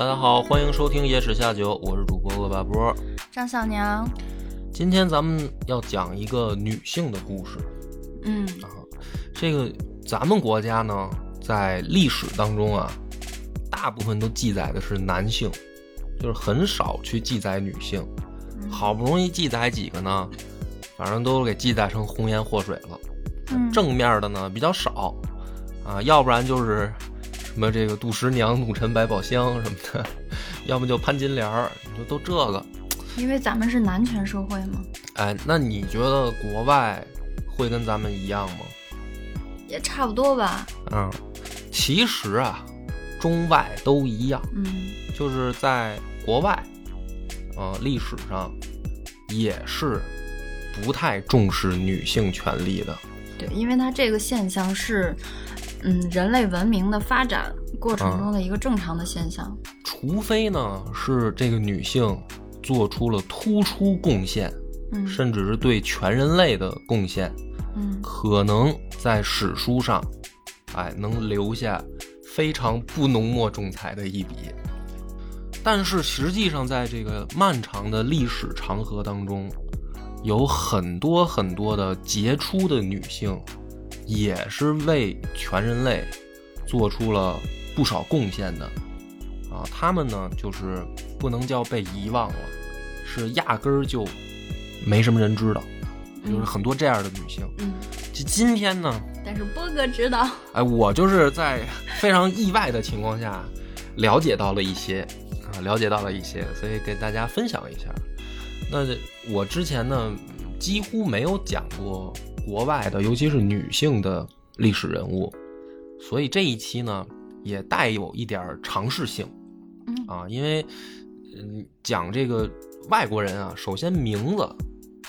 大家好，欢迎收听《野史下酒》，我是主播恶霸波。张小娘，今天咱们要讲一个女性的故事嗯啊。这个咱们国家呢，在历史当中啊，大部分都记载的是男性，就是很少去记载女性。好不容易记载几个呢，反正都给记载成红颜祸水了。嗯正面的呢比较少啊，要不然就是什么这个杜十娘、怒沉百宝箱什么的，要么就潘金莲儿，就都这个。因为咱们是男权社会嘛，哎，那你觉得国外会跟咱们一样吗？也差不多吧。嗯，其实啊，中外都一样，嗯就是在国外，呃，历史上也是不太重视女性权利的。对，因为它这个现象是，嗯，人类文明的发展过程中的一个正常的现象。除非呢是这个女性做出了突出贡献，嗯甚至是对全人类的贡献，嗯可能在史书上，哎，能留下非常不浓墨重彩的一笔。但是实际上，在这个漫长的历史长河当中，有很多很多的杰出的女性，也是为全人类做出了不少贡献的。啊，她们呢，就是不能叫被遗忘了，是压根儿就没什么人知道，就是很多这样的女性。嗯，就今天呢，但是波哥知道。哎，我就是在非常意外的情况下了解到了一些啊，了解到了一些，所以给大家分享一下。那我之前呢，几乎没有讲过国外的，尤其是女性的历史人物，所以这一期呢，也带有一点儿尝试性嗯。啊，因为嗯，讲这个外国人啊，首先名字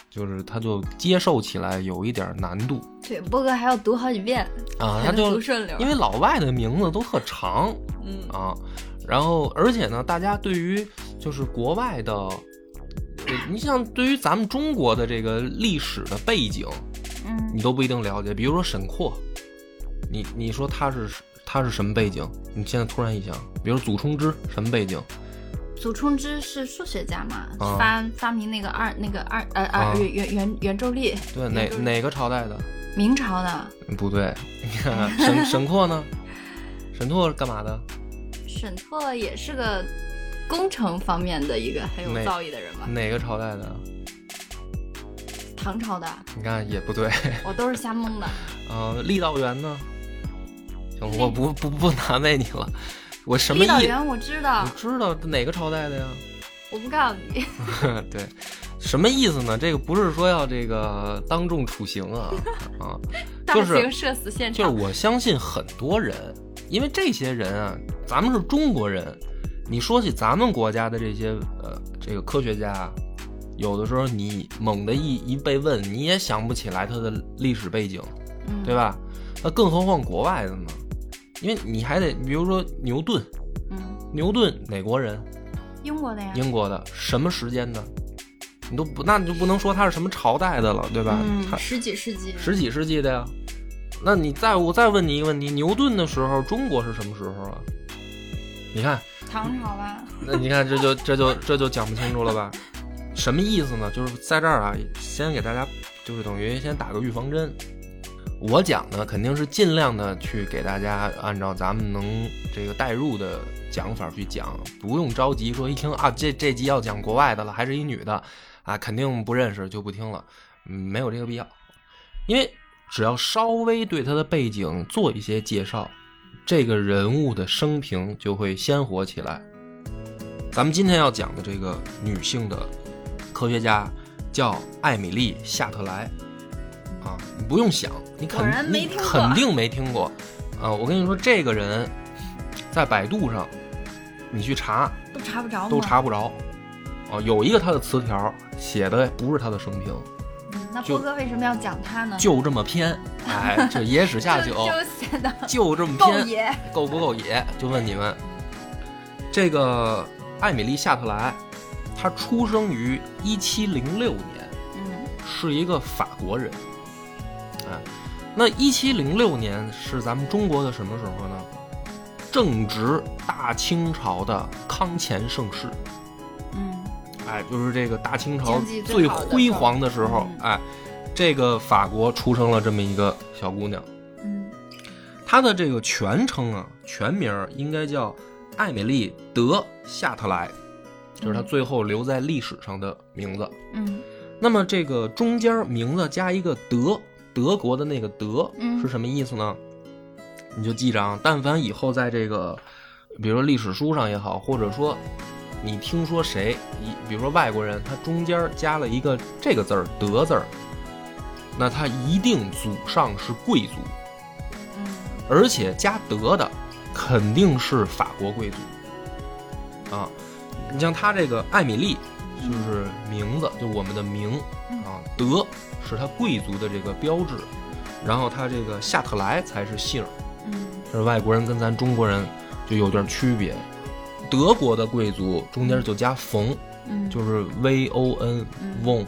就是他就接受起来有一点儿难度。对，波哥还要读好几遍啊，他就。因为老外的名字都特长嗯。啊，然后而且呢，大家对于就是国外的，呃你像对于咱们中国的这个历史的背景，嗯你都不一定了解。比如说沈括，你你说他是他是什么背景？你现在突然一想，比如祖冲之什么背景？祖冲之是数学家嘛，啊发发明那个二那个二呃啊二圆圆圆圆周率，对，哪哪个朝代的？明朝的不对，你 看沈沈括呢？沈括是干嘛的？沈括也是个工程方面的一个很有造诣的人吧？哪个朝代的？唐朝的，你看也不对。我都是瞎蒙的。呃，郦道元呢？行，我不不不难为你了。我什么意？郦道元我知道我，知道哪个朝代的呀？我不告诉你。对，什么意思呢？这个不是说要这个当众处刑啊啊，大就是射死现就是。我相信很多人，因为这些人啊，咱们是中国人，你说起咱们国家的这些呃这个科学家，有的时候你猛地一一被问，你也想不起来它的历史背景，嗯对？吧？那更何况国外的呢？因为你还得，比如说牛顿，嗯，牛顿哪国人？英国的呀。英国的，什么时间的？你都不，那你就不能说他是什么朝代的了，对吧？他嗯，十几世纪。十几世纪的呀。那你再我再问你一个问题：牛顿的时候，中国是什么时候啊？你看，唐朝吧。那你看这就这就这就讲不清楚了吧？什么意思呢？就是在这儿啊，先给大家就是等于先打个预防针。我讲呢，肯定是尽量的去给大家按照咱们能这个代入的讲法去讲，不用着急说一听啊，这这集要讲国外的了，还是一女的啊，肯定不认识就不听了，没有这个必要，因为只要稍微对她的背景做一些介绍，这个人物的生平就会鲜活起来。咱们今天要讲的这个女性的科学家叫艾米丽·夏特莱，啊，你不用想，你肯你肯定没听过，啊，我跟你说，这个人在百度上你去查都查不着？都查不着。哦，有一个他的词条写的不是他的生平，嗯那波哥为什么要讲他呢？就这么偏。哎，这野史下酒就就显得就这么够偏，野。够不够野？就问你们，这个艾米丽·夏特莱，她出生于一七零六年，嗯。是一个法国人。哎，那一七零六年是咱们中国的什么时候呢？正值大清朝的康乾盛世，嗯。哎，就是这个大清朝最辉煌的时候，嗯。哎，这个法国出生了这么一个小姑娘。嗯。她的这个全称啊，全名儿应该叫艾米丽·德夏特莱，就是他最后留在历史上的名字。嗯那么这个中间名字加一个德，德国的那个德嗯是什么意思呢？你就记着啊，但凡以后在这个，比如说历史书上也好，或者说你听说谁，你比如说外国人，他中间加了一个这个字儿“德”字儿，那他一定祖上是贵族。嗯而且加德的肯定是法国贵族啊。你像他这个艾米丽，就是名字，就我们的名啊，德是他贵族的这个标志，然后他这个夏特莱才是姓儿，嗯。这是外国人跟咱中国人就有点区别。德国的贵族中间就加冯，嗯，就是 V O N 嗯。von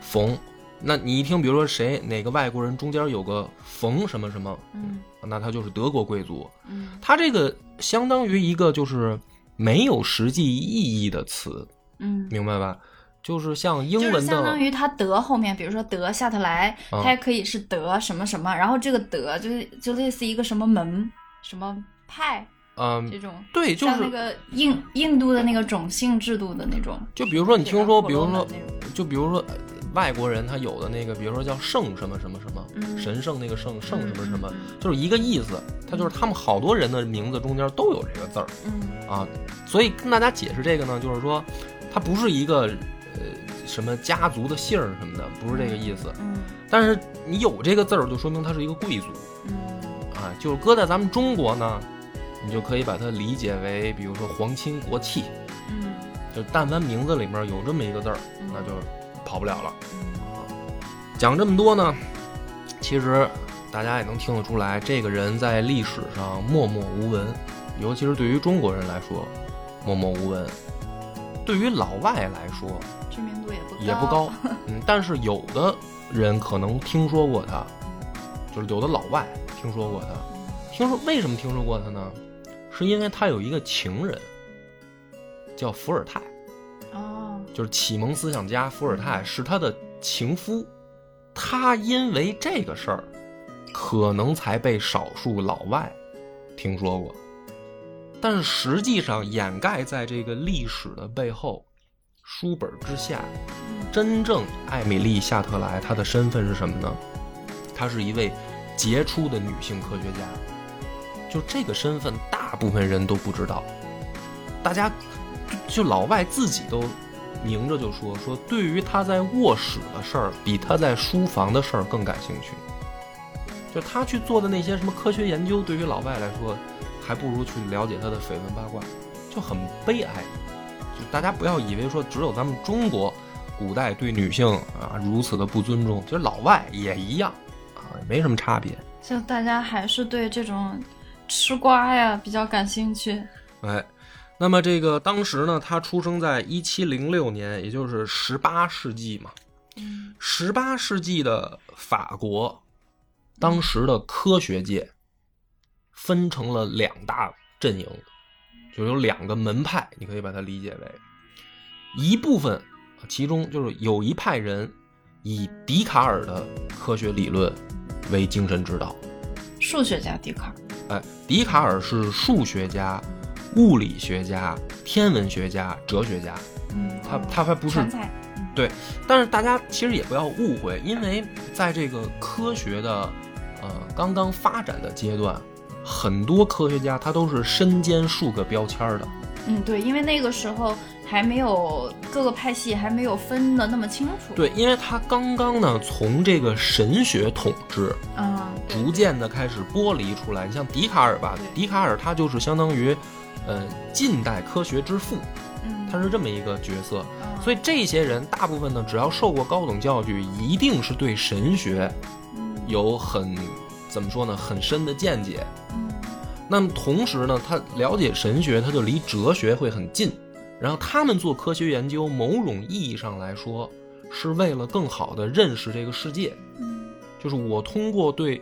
冯。那你一听，比如说谁哪个外国人中间有个冯什么什么，嗯。那他就是德国贵族。嗯。他这个相当于一个就是没有实际意义的词，嗯。明白吧？就是像英就是文的，相当于它德后面，比如说德下特莱，啊它也可以是德什么什么，然后这个德就是就类似一个什么门什么派嗯、这种，对，就是像那个印印度的那个种姓制度的那种。就比如说你听说，比如说就比如说呃外国人他有的那个，比如说叫圣什么什么什么，嗯。神圣那个圣圣什么什么，就是一个意思。他就是他们好多人的名字中间都有这个字儿。嗯。啊，所以跟大家解释这个呢，就是说它不是一个呃什么家族的姓儿什么的，不是这个意思。嗯但是你有这个字儿，就说明他是一个贵族。嗯。啊。就是搁在咱们中国呢，你就可以把它理解为，比如说皇亲国戚，嗯。就但凡名字里面有这么一个字儿，嗯。那就跑不了了。嗯讲这么多呢，其实大家也能听得出来，这个人在历史上默默无闻，尤其是对于中国人来说，默默无闻。对于老外来说知名度也不也不高，嗯，但是有的人可能听说过他，就是有的老外听说过他。听说为什么听说过他呢？是因为他有一个情人，叫伏尔泰。哦，就是启蒙思想家伏尔泰是他的情夫，他因为这个事儿，可能才被少数老外听说过，但是实际上掩盖在这个历史的背后，书本之下，真正艾米丽·夏特莱她的身份是什么呢？她是一位杰出的女性科学家，就这个身份，大部分人都不知道，大家就老外自己都明着就说说，对于他在卧室的事儿，比他在书房的事儿更感兴趣。就他去做的那些什么科学研究，对于老外来说，还不如去了解他的绯闻八卦，就很悲哀。就大家不要以为说只有咱们中国古代对女性啊如此的不尊重，其实老外也一样啊，没什么差别。就大家还是对这种吃瓜呀比较感兴趣。哎，那么这个当时呢，他出生在一七零六年，也就是十八世纪嘛。嗯十八世纪的法国，当时的科学界分成了两大阵营，就有两个门派，你可以把它理解为一部分，其中就是有一派人以笛卡尔的科学理论为精神指导。数学家笛卡尔。哎，笛卡尔是数学家、物理学家、天文学家、哲学家，嗯，他他还不是全才。但是大家其实也不要误会，因为在这个科学的呃刚刚发展的阶段，很多科学家他都是身兼数个标签儿的。嗯，对，因为那个时候还没有各个派系还没有分的那么清楚。，对，因为他刚刚呢从这个神学统治啊，对逐渐的开始剥离出来。你像笛卡尔吧，笛卡尔他就是相当于呃近代科学之父，嗯，他是这么一个角色。嗯所以这些人大部分呢，只要受过高等教育，一定是对神学嗯有很怎么说呢，很深的见解。嗯那么同时呢，他了解神学，他就离哲学会很近。然后他们做科学研究，某种意义上来说，是为了更好的认识这个世界。嗯就是我通过对，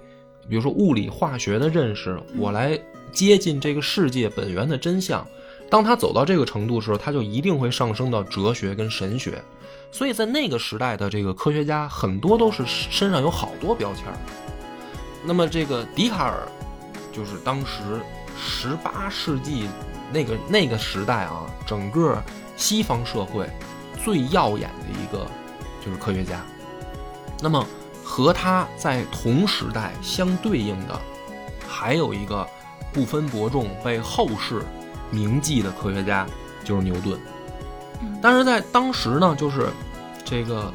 比如说物理、化学的认识，我来接近这个世界本源的真相。当他走到这个程度的时候，他就一定会上升到哲学跟神学。所以在那个时代的这个科学家，很多都是身上有好多标签。那么这个笛卡尔，就是当时十八世纪那个那个时代啊，整个西方社会最耀眼的一个就是科学家。那么和他在同时代相对应的，还有一个不分伯仲被后世铭记的科学家，就是牛顿。嗯但是在当时呢，就是这个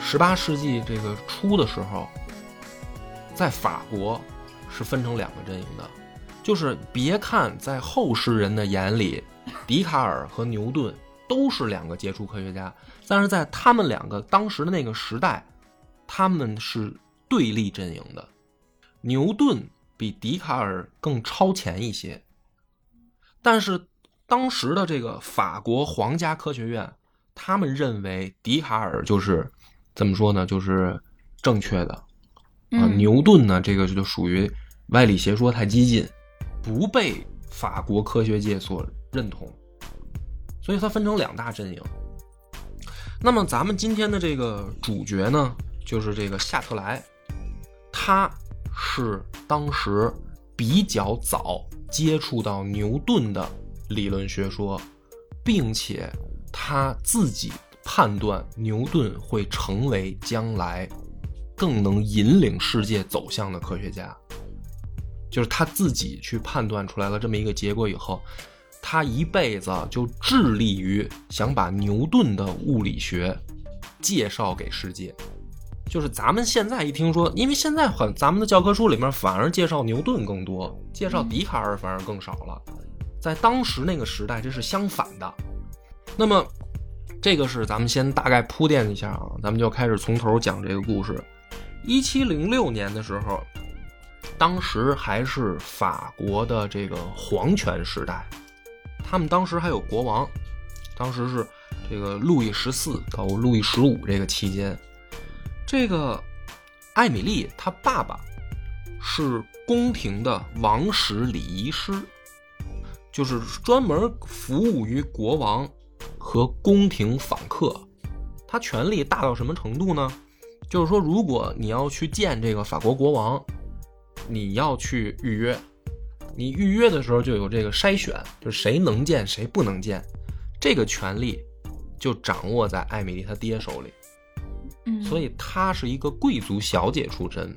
十八世纪这个初的时候，在法国是分成两个阵营的，就是别看在后世人的眼里，笛卡尔和牛顿都是两个杰出科学家，但是在他们两个当时的那个时代，他们是对立阵营的。牛顿比笛卡尔更超前一些，但是当时的这个法国皇家科学院，他们认为笛卡尔就是怎么说呢，就是正确的。啊，嗯牛顿呢，这个就属于歪理邪说太激进，不被法国科学界所认同，所以它分成两大阵营。那么咱们今天的这个主角呢，就是这个夏特莱，他是当时比较早接触到牛顿的理论学说，并且他自己判断牛顿会成为将来更能引领世界走向的科学家，就是他自己去判断出来了这么一个结果以后，他一辈子就致力于想把牛顿的物理学介绍给世界。就是咱们现在一听说，因为现在很咱们的教科书里面反而介绍牛顿更多，介绍笛卡尔反而更少了。在当时那个时代，这是相反的。那么，这个是咱们先大概铺垫一下啊，咱们就开始从头讲这个故事。一七零六年的时候，当时还是法国的这个皇权时代，他们当时还有国王，当时是这个路易十四到路易十五这个期间，这个艾米丽她爸爸是宫廷的王室礼仪师，就是专门服务于国王和宫廷访客。他权力大到什么程度呢？就是说，如果你要去见这个法国国王，你要去预约，你预约的时候就有这个筛选，就是谁能见谁不能见，这个权利就掌握在艾米丽她爹手里。所以她是一个贵族小姐出身，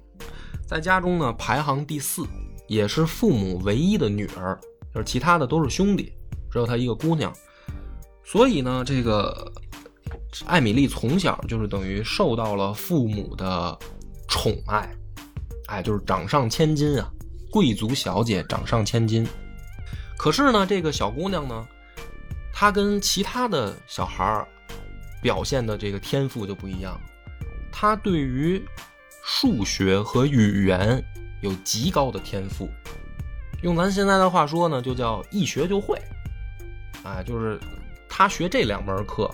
在家中呢排行第四，也是父母唯一的女儿，就是其他的都是兄弟，只有她一个姑娘。所以呢，这个艾米丽从小就是等于受到了父母的宠爱，哎，就是掌上千金啊，贵族小姐掌上千金。可是呢，这个小姑娘呢，她跟其他的小孩儿表现的这个天赋就不一样，她对于数学和语言有极高的天赋。用咱现在的话说呢，就叫一学就会，啊，就是他学这两门课，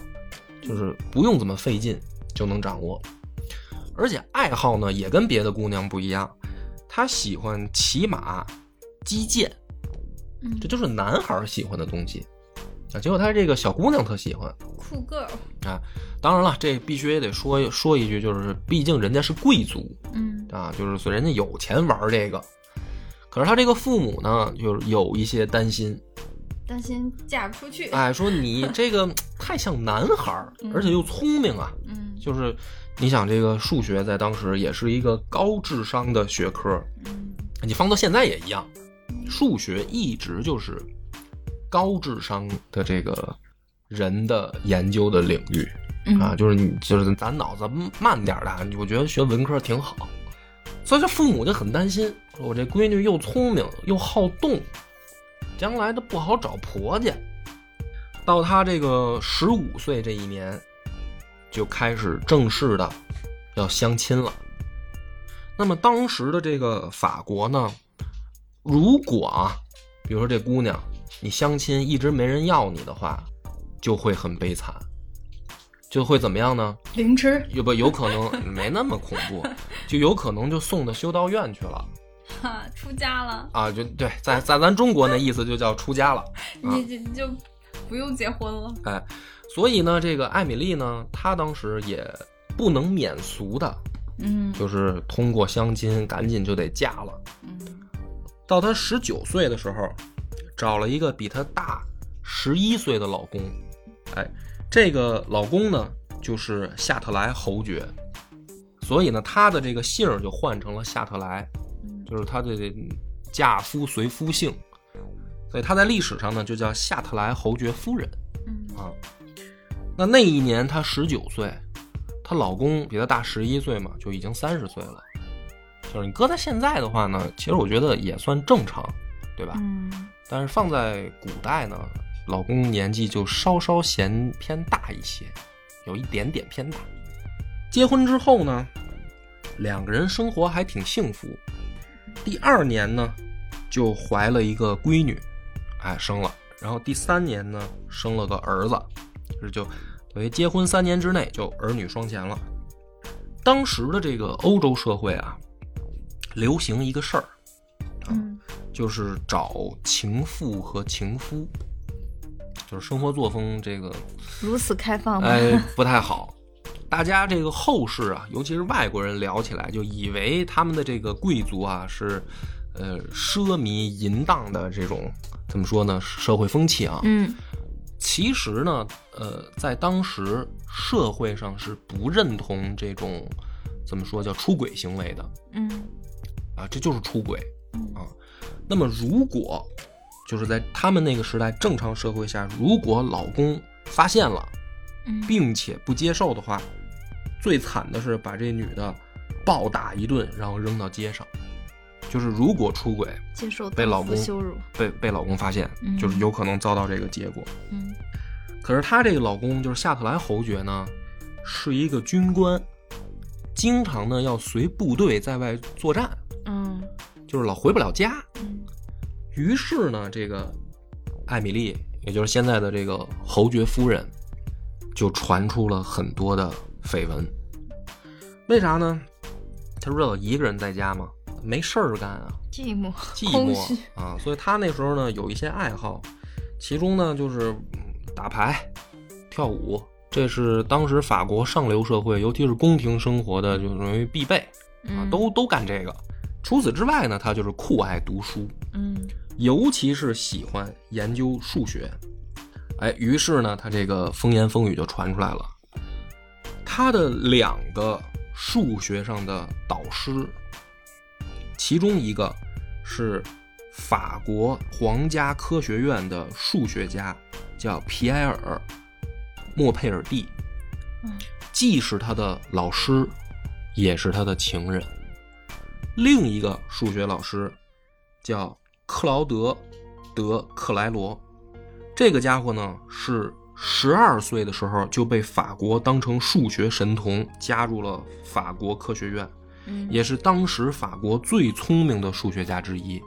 就是不用怎么费劲就能掌握，而且爱好呢也跟别的姑娘不一样，她喜欢骑马、击剑，嗯。这就是男孩喜欢的东西啊。结果他这个小姑娘特喜欢酷 girl，啊。当然了，这必须也得说说一句，就是毕竟人家是贵族嗯啊，就是所以人家有钱玩这个。可是他这个父母呢，就是有一些担心，担心嫁不出去，哎，说你 这个太像男孩儿，嗯而且又聪明啊，嗯就是你想这个数学在当时也是一个高智商的学科，嗯你放到现在也一样，数学一直就是高智商的这个人的研究的领域嗯啊，就是你就是咱脑子慢点的，我觉得学文科挺好，所以这父母就很担心，说我这闺女又聪明又好动，将来她不好找婆家。到她这个十五岁这一年，就开始正式的要相亲了。那么当时的这个法国呢，如果啊，比如说这姑娘你相亲一直没人要你的话，就会很悲惨，就会怎么样呢？凌迟有不有可能没那么恐怖，就有可能就送到修道院去了哈，出家了，啊！就对，在在咱中国那意思就叫出家了。啊你你就不用结婚了。哎，所以呢，这个艾米丽呢，她当时也不能免俗的，嗯就是通过相亲，赶紧就得嫁了。嗯到她十九岁的时候，找了一个比她大十一岁的老公。哎，这个老公呢，就是夏特莱侯爵，所以呢，她的这个姓儿就换成了夏特莱，嗯就是她的嫁夫随夫姓，所以她在历史上呢就叫夏特莱侯爵夫人。嗯啊。那那一年她十九岁，她老公比她大十一岁嘛，就已经三十岁了。就是你搁在现在的话呢，其实我觉得也算正常，对吧？嗯但是放在古代呢，老公年纪就稍稍嫌偏大一些，有一点点偏大。结婚之后呢，两个人生活还挺幸福。第二年呢，就怀了一个闺女，哎，生了。然后第三年呢，生了个儿子，这就等于结婚三年之内就儿女双全了。当时的这个欧洲社会啊，流行一个事儿，嗯就是找情妇和情夫，就是生活作风这个如此开放吗？哎不太好。大家这个后世啊，尤其是外国人聊起来，就以为他们的这个贵族啊是，呃，奢靡淫荡的这种怎么说呢？社会风气啊。嗯其实呢，呃，在当时社会上是不认同这种怎么说叫出轨行为的嗯啊，这就是出轨。嗯啊那么如果就是在他们那个时代正常社会下，如果老公发现了，嗯，并且不接受的话，最惨的是把这女的暴打一顿，然后扔到街上。就是如果出轨接受被老公羞辱。被被老公发现，嗯就是有可能遭到这个结果。嗯可是她这个老公就是夏特莱侯爵呢，是一个军官，经常呢要随部队在外作战，嗯就是老回不了家。嗯于是呢，这个艾米丽，也就是现在的这个侯爵夫人，就传出了很多的绯闻。为啥呢？她知道一个人在家嘛，没事儿干啊，寂寞寂寞啊，所以她那时候呢有一些爱好，其中呢就是嗯打牌、跳舞，这是当时法国上流社会，尤其是宫廷生活的，就容于必备啊，嗯都都干这个。除此之外呢，她就是酷爱读书，嗯尤其是喜欢研究数学。哎，于是呢，他这个风言风语就传出来了。他的两个数学上的导师，其中一个是法国皇家科学院的数学家，叫皮埃尔·莫佩尔蒂，嗯既是他的老师，也是他的情人。另一个数学老师叫克劳德·德克莱罗，这个家伙呢是十二岁的时候就被法国当成数学神童，加入了法国科学院，嗯，也是当时法国最聪明的数学家之一。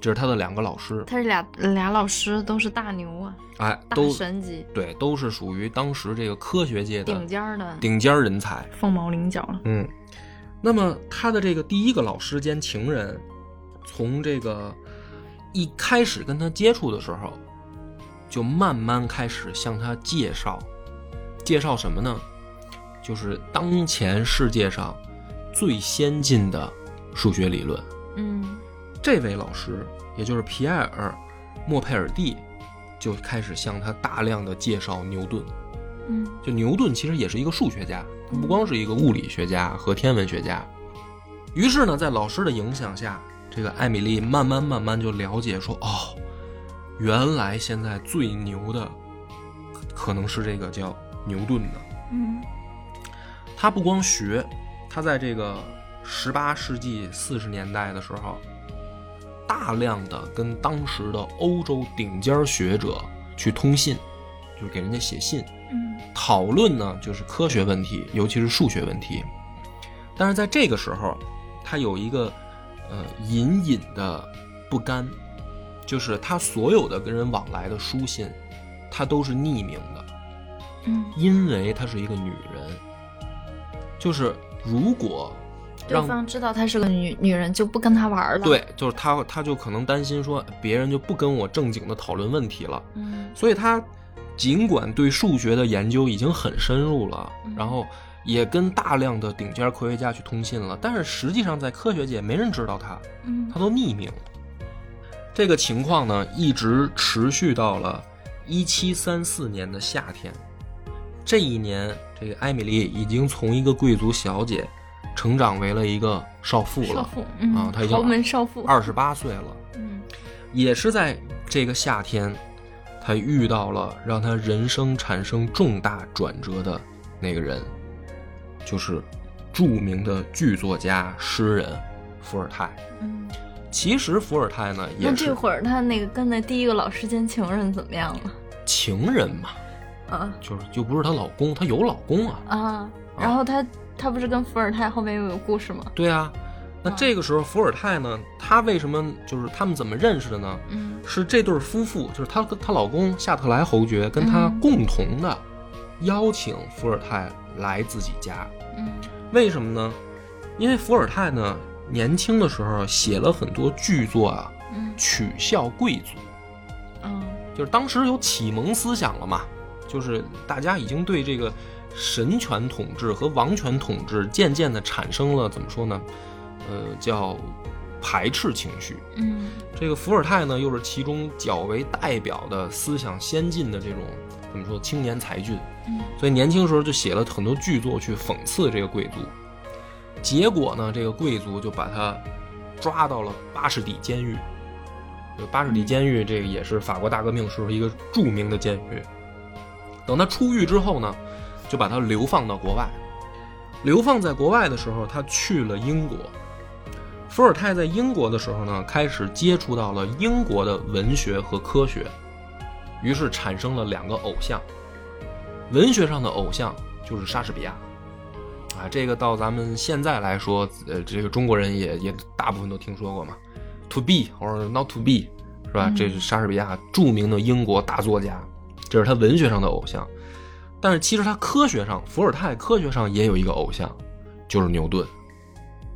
这是他的两个老师，他这俩俩老师都是大牛啊，哎，都神级，对，都是属于当时这个科学界的顶尖儿的，顶尖人才。凤毛麟角了。嗯，那么他的这个第一个老师兼情人，从这个一开始跟他接触的时候，就慢慢开始向他介绍，介绍什么呢？就是当前世界上最先进的数学理论。嗯这位老师，也就是皮埃尔·莫佩尔蒂，就开始向他大量的介绍牛顿。嗯就牛顿其实也是一个数学家，他不光是一个物理学家和天文学家。于是呢，在老师的影响下，这个艾米丽慢慢慢慢就了解说，哦，原来现在最牛的可能是这个叫牛顿的。嗯他不光学，他在这个十八世纪四十年代的时候，大量的跟当时的欧洲顶尖学者去通信，就是给人家写信，嗯讨论呢就是科学问题，尤其是数学问题。但是在这个时候，他有一个呃隐隐的不甘，就是他所有的跟人往来的书信，他都是匿名的。嗯，因为她是一个女人，就是如果对方知道她是个女女人，就不跟她玩了。，对，就是她，她就可能担心说别人就不跟我正经的讨论问题了，嗯。所以她尽管对数学的研究已经很深入了，嗯。然后也跟大量的顶尖科学家去通信了，但是实际上在科学界没人知道他，嗯她都匿名。这个情况呢，一直持续到了一七三四年的夏天。这一年，这个艾米丽已经从一个贵族小姐，成长为了一个少妇了，少妇，嗯啊她已经豪门少妇。二十八岁了。嗯也是在这个夏天，她遇到了让她人生产生重大转折的那个人，就是著名的剧作家、诗人伏尔泰。嗯，其实伏尔泰呢也那这会儿他那个跟那第一个老师兼情人怎么样了？情人嘛，啊就是就不是她老公，她有老公啊。啊，然后她她不是跟伏尔泰后面又有故事吗？对啊，那这个时候伏尔泰呢，他为什么就是他们怎么认识的呢？嗯是这对夫妇，就是她跟她老公夏特莱侯爵跟她嗯共同的邀请伏尔泰来自己家。嗯为什么呢？因为伏尔泰呢年轻的时候写了很多剧作啊，嗯取笑贵族，嗯就是当时有启蒙思想了嘛，就是大家已经对这个神权统治和王权统治渐渐的产生了怎么说呢？呃，叫排斥情绪。嗯这个伏尔泰呢，又是其中较为代表的思想先进的这种怎么说青年才俊，嗯所以年轻时候就写了很多剧作去讽刺这个贵族。结果呢，这个贵族就把他抓到了巴士底监狱。这个巴士底监狱，这个也是法国大革命时候一个著名的监狱。等他出狱之后呢，就把他流放到国外。流放在国外的时候，他去了英国。伏尔泰在英国的时候呢，开始接触到了英国的文学和科学，于是产生了两个偶像。文学上的偶像就是莎士比亚，啊，这个到咱们现在来说，呃，这个中国人也也大部分都听说过嘛，To be or Not to be，是吧？嗯这是莎士比亚著名的英国大作家，这是他文学上的偶像。但是其实他科学上，伏尔泰科学上也有一个偶像，就是牛顿。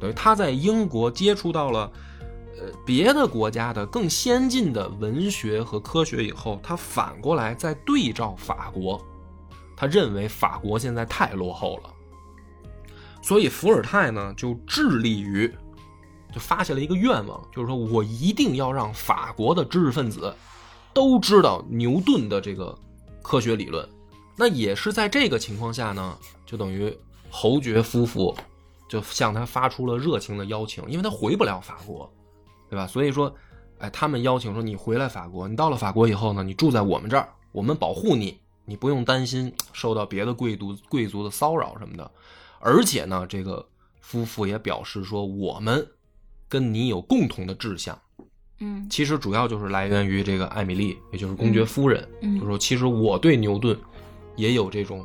等于他在英国接触到了，呃，别的国家的更先进的文学和科学以后，他反过来再对照法国，他认为法国现在太落后了，所以伏尔泰呢就致力于，就发下了一个愿望，就是说我一定要让法国的知识分子都知道牛顿的这个科学理论。那也是在这个情况下呢，就等于侯爵夫妇就向他发出了热情的邀请，因为他回不了法国，对吧？所以说，哎，他们邀请说你回来法国，你到了法国以后呢，你住在我们这儿，我们保护你，你不用担心受到别的贵族贵族的骚扰什么的。而且呢，这个夫妇也表示说，我们跟你有共同的志向。嗯其实主要就是来源于这个艾米丽，也就是公爵夫人，嗯就说其实我对牛顿也有这种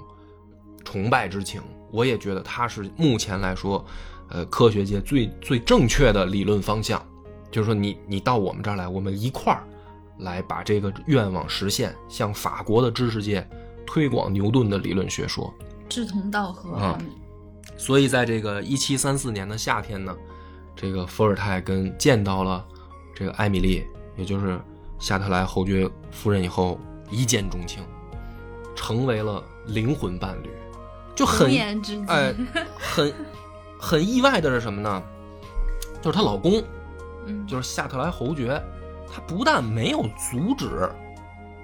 崇拜之情，我也觉得他是目前来说，呃，科学界最最正确的理论方向。就是说你你到我们这儿来，我们一块儿来把这个愿望实现，向法国的知识界推广牛顿的理论学说。志同道合啊所以在这个一七三四年的夏天呢，这个伏尔泰跟见到了这个艾米丽，也就是夏特莱侯爵夫人以后，一见钟情，成为了灵魂伴侣，就很。哎，很很意外的是什么呢？就是她老公，嗯就是夏特莱侯爵，他不但没有阻止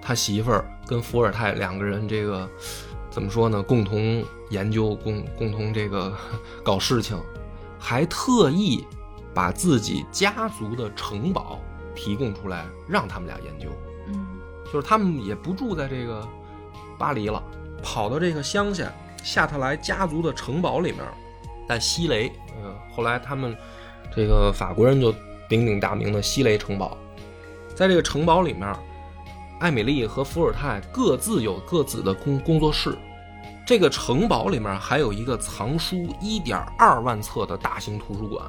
他媳妇儿跟伏尔泰两个人这个怎么说呢，共同研究、共共同这个搞事情，还特意把自己家族的城堡提供出来，让他们俩研究。嗯就是他们也不住在这个巴黎了，跑到这个乡下夏特莱家族的城堡里面，在西雷，呃，后来他们这个法国人就鼎鼎大名的西雷城堡。在这个城堡里面，艾米丽和伏尔泰各自有各自的工工作室。这个城堡里面还有一个藏书一点二万册的大型图书馆，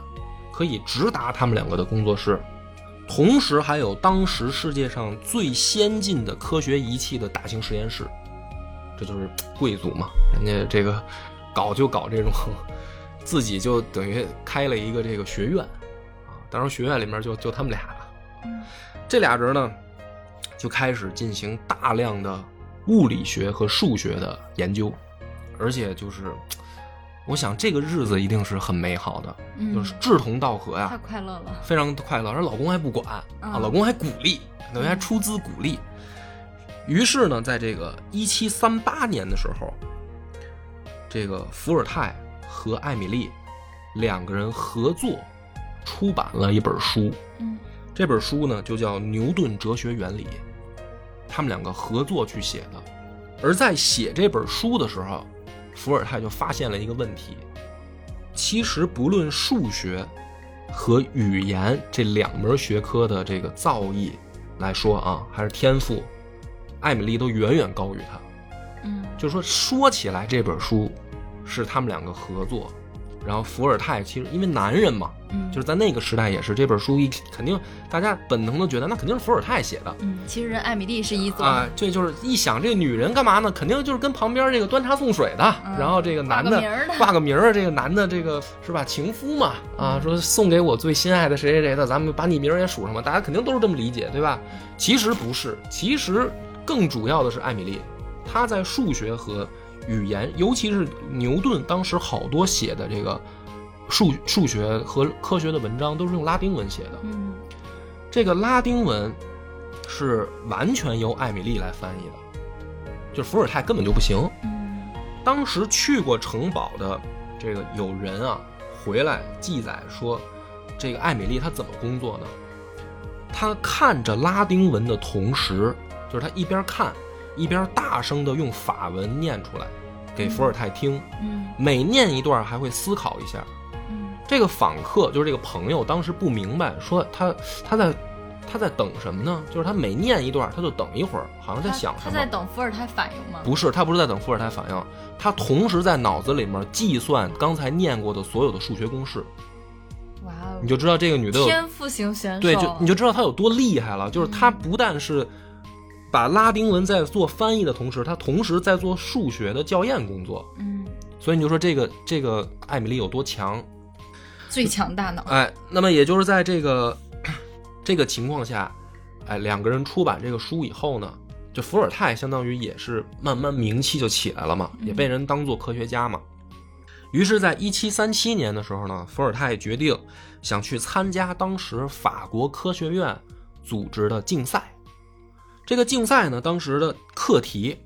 可以直达他们两个的工作室。同时还有当时世界上最先进的科学仪器的大型实验室。这就是贵族嘛，人家这个搞就搞这种，自己就等于开了一个这个学院啊。当然学院里面就就他们俩，这俩人呢就开始进行大量的物理学和数学的研究，而且就是我想这个日子一定是很美好的，嗯。就是志同道合呀，太快乐了。非常快乐，而老公还不管啊，嗯老公还鼓励，等于还出资鼓励。于是呢，在这个一七三八年的时候，这个伏尔泰和艾米丽两个人合作出版了一本书，嗯这本书呢就叫《牛顿哲学原理》，他们两个合作去写的。而在写这本书的时候，伏尔泰就发现了一个问题：其实不论数学和语言这两门学科的这个造诣来说啊，还是天赋，艾米丽都远远高于他。嗯就是说，说起来这本书是他们两个合作，然后伏尔泰其实因为男人嘛，嗯，就是在那个时代也是这本书一肯定大家本能的觉得那肯定是伏尔泰写的嗯，其实艾米丽是一作啊，这就是一想这女人干嘛呢？肯定就是跟旁边这个端茶送水的，嗯然后这个男的挂个名儿，这个男的这个是吧情夫嘛啊，嗯说送给我最心爱的谁谁谁的，咱们把你名儿也署上吧，大家肯定都是这么理解，对吧？其实不是，其实更主要的是艾米丽，她在数学和语言，尤其是牛顿当时好多写的这个数数学和科学的文章都是用拉丁文写的。嗯这个拉丁文是完全由艾米丽来翻译的，就是伏尔泰根本就不行。嗯当时去过城堡的这个有人啊，回来记载说，这个艾米丽她怎么工作呢？她看着拉丁文的同时，就是她一边看一边大声的用法文念出来给伏尔泰听，嗯每念一段还会思考一下。嗯这个访客就是这个朋友，当时不明白，说他他在他在等什么呢？就是他每念一段，他就等一会儿，好像在想什么。他在等伏尔泰反应吗？不是，他不是在等伏尔泰反应，他同时在脑子里面计算刚才念过的所有的数学公式，哇哦，你就知道这个女的有天赋型选手，对，就你就知道她有多厉害了。就是她不但是把拉丁文在做翻译的同时，他同时在做数学的校验工作，嗯所以你就说这个这个艾米丽有多强。最强大脑，哎，那么也就是在这个 这个情况下，哎，两个人出版这个书以后呢，就伏尔泰相当于也是慢慢名气就起来了嘛，也被人当做科学家嘛。于是，在一七三七年的时候呢，伏尔泰决定想去参加当时法国科学院组织的竞赛。这个竞赛呢，当时的课题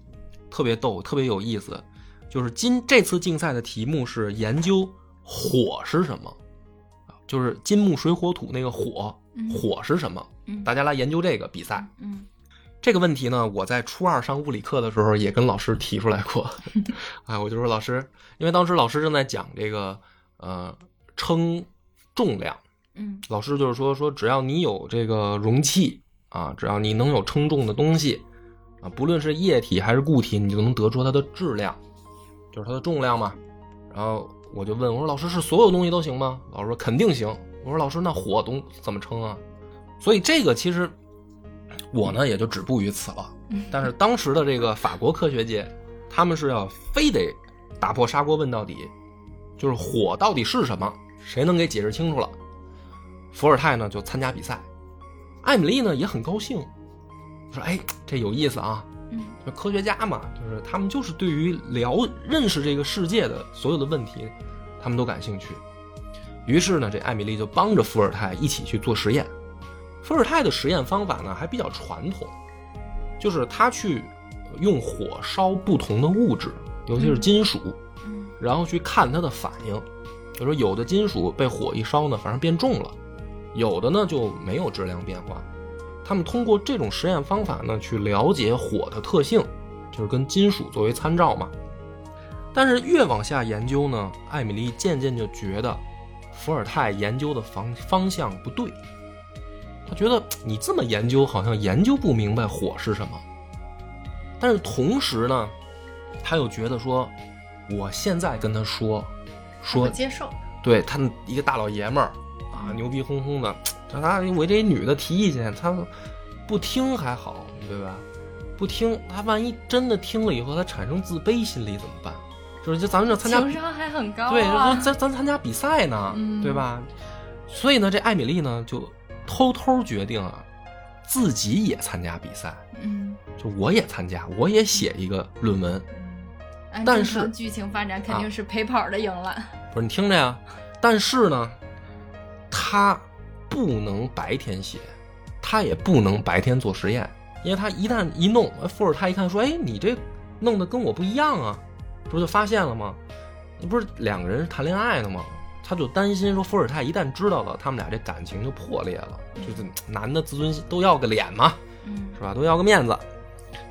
特别逗，特别有意思，就是今这次竞赛的题目是研究火是什么。就是金木水火土那个火，嗯火是什么？嗯大家来研究这个比赛。嗯这个问题呢，我在初二上物理课的时候也跟老师提出来过。哎，我就说老师，因为当时老师正在讲这个呃称重量，嗯老师就是说说只要你有这个容器啊，只要你能有称重的东西啊，不论是液体还是固体，你就能得出它的质量，就是它的重量嘛。然后我就问我说老师是所有东西都行吗？老师说肯定行。我说老师那火东怎么称啊？所以这个其实我呢也就止步于此了。嗯 但是当时的这个法国科学界，他们是要非得打破砂锅问到底，就是火到底是什么，谁能给解释清楚了？伏尔泰呢就参加比赛，艾米丽呢也很高兴，说：“哎，这有意思啊！嗯就科学家嘛，就是他们就是对于了认识这个世界的所有的问题，他们都感兴趣。于是呢，这艾米丽就帮着伏尔泰一起去做实验。伏尔泰的实验方法呢还比较传统，就是他去用火烧不同的物质，尤其是金属，嗯然后去看它的反应。就说有的金属被火一烧呢，反而变重了，有的呢就没有质量变化。他们通过这种实验方法呢，去了解火的特性，就是跟金属作为参照嘛。但是越往下研究呢，艾米丽渐渐就觉得伏尔泰研究的方方向不对，他觉得你这么研究，好像研究不明白火是什么。但是同时呢，他又觉得说，我现在跟他说，说不接受，对他一个大老爷们儿啊，牛逼哄哄的，他他我这女的提意见，他不听还好，对吧？不听，他万一真的听了以后，他产生自卑心理怎么办？就是就咱们这参加情商还很高对，啊说。咱咱参加比赛呢，嗯对吧？所以呢，这艾米丽呢就偷偷决定啊，自己也参加比赛，嗯，就我也参加，我也写一个论文。按但是剧情发展，肯定是陪跑的赢了。不是你听着呀，但是呢，他不能白天写，他也不能白天做实验，因为他一旦一弄，伏尔泰一看说：“哎，你这弄得跟我不一样啊！”这不就发现了吗？你不是两个人谈恋爱呢吗？他就担心说，伏尔泰一旦知道了，他们俩这感情就破裂了。就是男的自尊心都要个脸嘛，嗯是吧？都要个面子，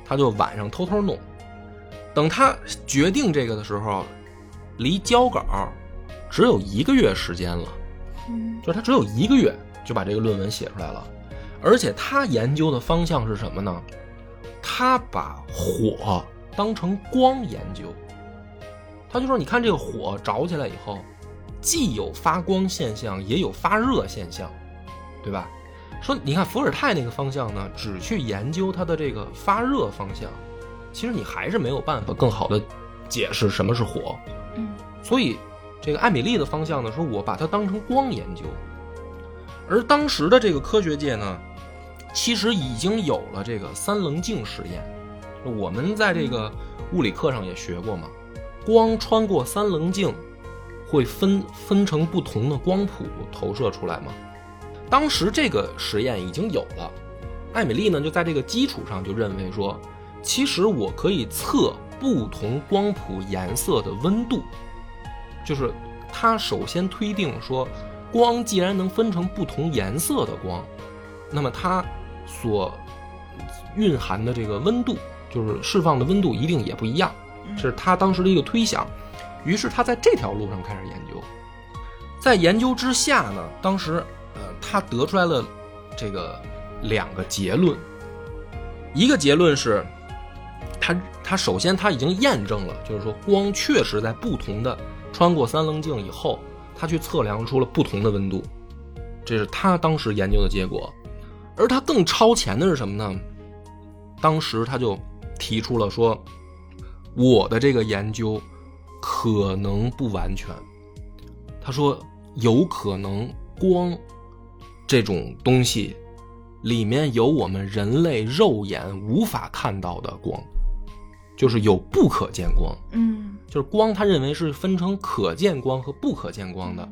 他就晚上偷偷弄。等他决定这个的时候，离交稿只有一个月时间了，嗯就是他只有一个月就把这个论文写出来了，而且他研究的方向是什么呢？他把火当成光研究，他就说，你看这个火着起来以后，既有发光现象，也有发热现象，对吧？说你看伏尔泰那个方向呢，只去研究它的这个发热方向，其实你还是没有办法更好的解释什么是火。嗯所以，这个艾米丽的方向呢，说我把它当成光研究，而当时的这个科学界呢，其实已经有了这个三棱镜实验。我们在这个物理课上也学过嘛，光穿过三棱镜会分分成不同的光谱投射出来嘛。当时这个实验已经有了，艾米丽呢就在这个基础上就认为说，其实我可以测不同光谱颜色的温度，就是他首先推定说，光既然能分成不同颜色的光，那么它所蕴含的这个温度，就是释放的温度一定也不一样，这是他当时的一个推想。于是他在这条路上开始研究，在研究之下呢，当时呃他得出来了这个两个结论，一个结论是。他他首先他已经验证了，就是说光确实在不同的穿过三棱镜以后，他去测量出了不同的温度，这是他当时研究的结果。而他更超前的是什么呢？当时他就提出了说，我的这个研究可能不完全。他说有可能光这种东西里面有我们人类肉眼无法看到的光。就是有不可见光，嗯就是光，他认为是分成可见光和不可见光的，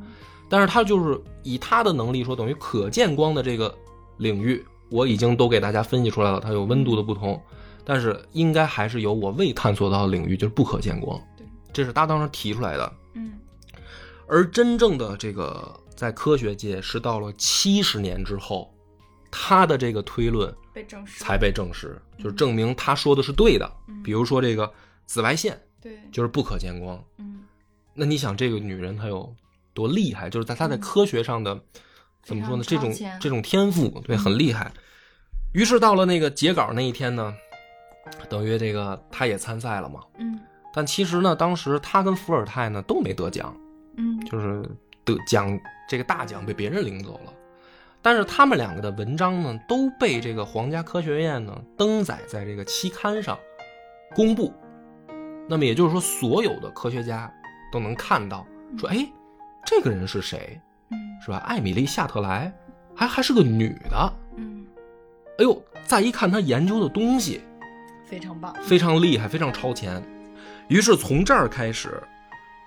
但是他就是以他的能力说，等于可见光的这个领域，我已经都给大家分析出来了，它有温度的不同，但是应该还是有我未探索到的领域，就是不可见光。对，这是他当时提出来的。嗯。而真正的这个在科学界是到了七十年之后，他的这个推论被证实才被证实，就是证明他说的是对的。嗯。比如说这个紫外线对就是不可见光，嗯那你想这个女人她有多厉害？就是在她在科学上的、怎么说呢？这种这种天赋，对，很厉害。于是到了那个截稿那一天呢，等于这个她也参赛了嘛。嗯但其实呢，当时她跟伏尔泰呢都没得奖，嗯就是得奖这个大奖被别人领走了。但是他们两个的文章呢，都被这个皇家科学院呢登载在这个期刊上公布。那么也就是说，所有的科学家都能看到，说，哎，这个人是谁？嗯是吧？艾米丽·夏特莱，还还是个女的。嗯，哎呦，再一看她研究的东西，非常棒。非常厉害，非常超前。于是从这儿开始，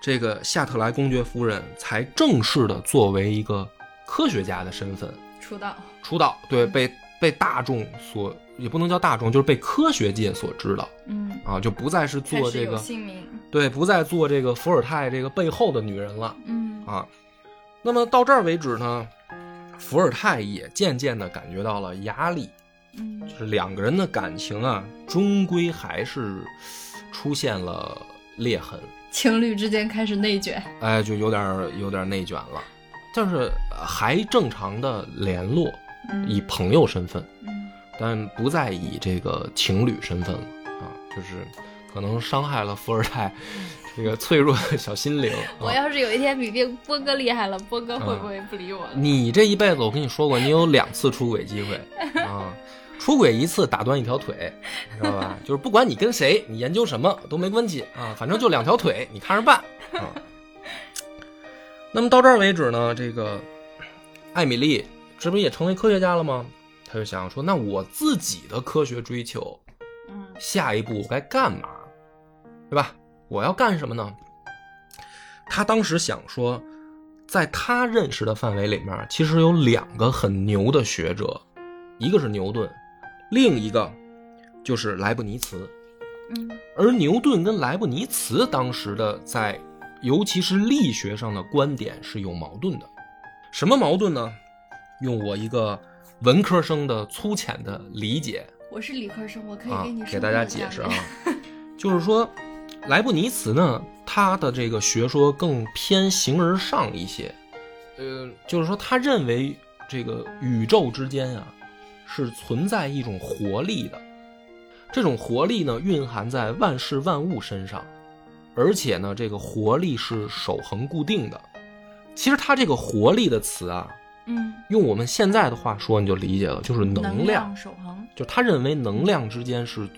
这个夏特莱公爵夫人才正式的作为一个科学家的身份出道。出道，对，被被大众所也不能叫大众，就是被科学界所知道。嗯，啊，就不再是做这个姓名。对，不再做这个伏尔泰这个背后的女人了。嗯。啊。那么到这儿为止呢，伏尔泰也渐渐的感觉到了压力，嗯。就是两个人的感情啊，终归还是出现了裂痕，情侣之间开始内卷。哎，就有点有点内卷了，但是呃还正常的联络，嗯。以朋友身份，嗯但不再以这个情侣身份了啊，就是可能伤害了富二代这个脆弱的小心灵。啊、我要是有一天比这个波哥厉害了，波哥会不会不理我了？你这一辈子，我跟你说过，你有两次出轨机会啊，出轨一次打断一条腿，你知道吧？就是不管你跟谁，你研究什么都没关系啊，反正就两条腿，你看着办啊。那么到这儿为止呢，这个艾米丽这不也成为科学家了吗？他就想说，那我自己的科学追求，嗯下一步我该干嘛，对吧？我要干什么呢？他当时想说，在他认识的范围里面，其实有两个很牛的学者，一个是牛顿，另一个就是莱布尼茨。嗯而牛顿跟莱布尼茨当时的在，尤其是力学上的观点是有矛盾的。什么矛盾呢？用我一个文科生的粗浅的理解，我是理科生，我可以啊给你，给大家解释啊，嗯 就是说，莱布尼茨呢，他的这个学说更偏形而上一些，呃，就是说他认为这个宇宙之间啊是存在一种活力的，这种活力呢蕴含在万事万物身上，而且呢这个活力是守恒固定的。其实他这个活力的词啊，嗯，用我们现在的话说，你就理解了，就是能能量。守恒，就他认为能量之间是，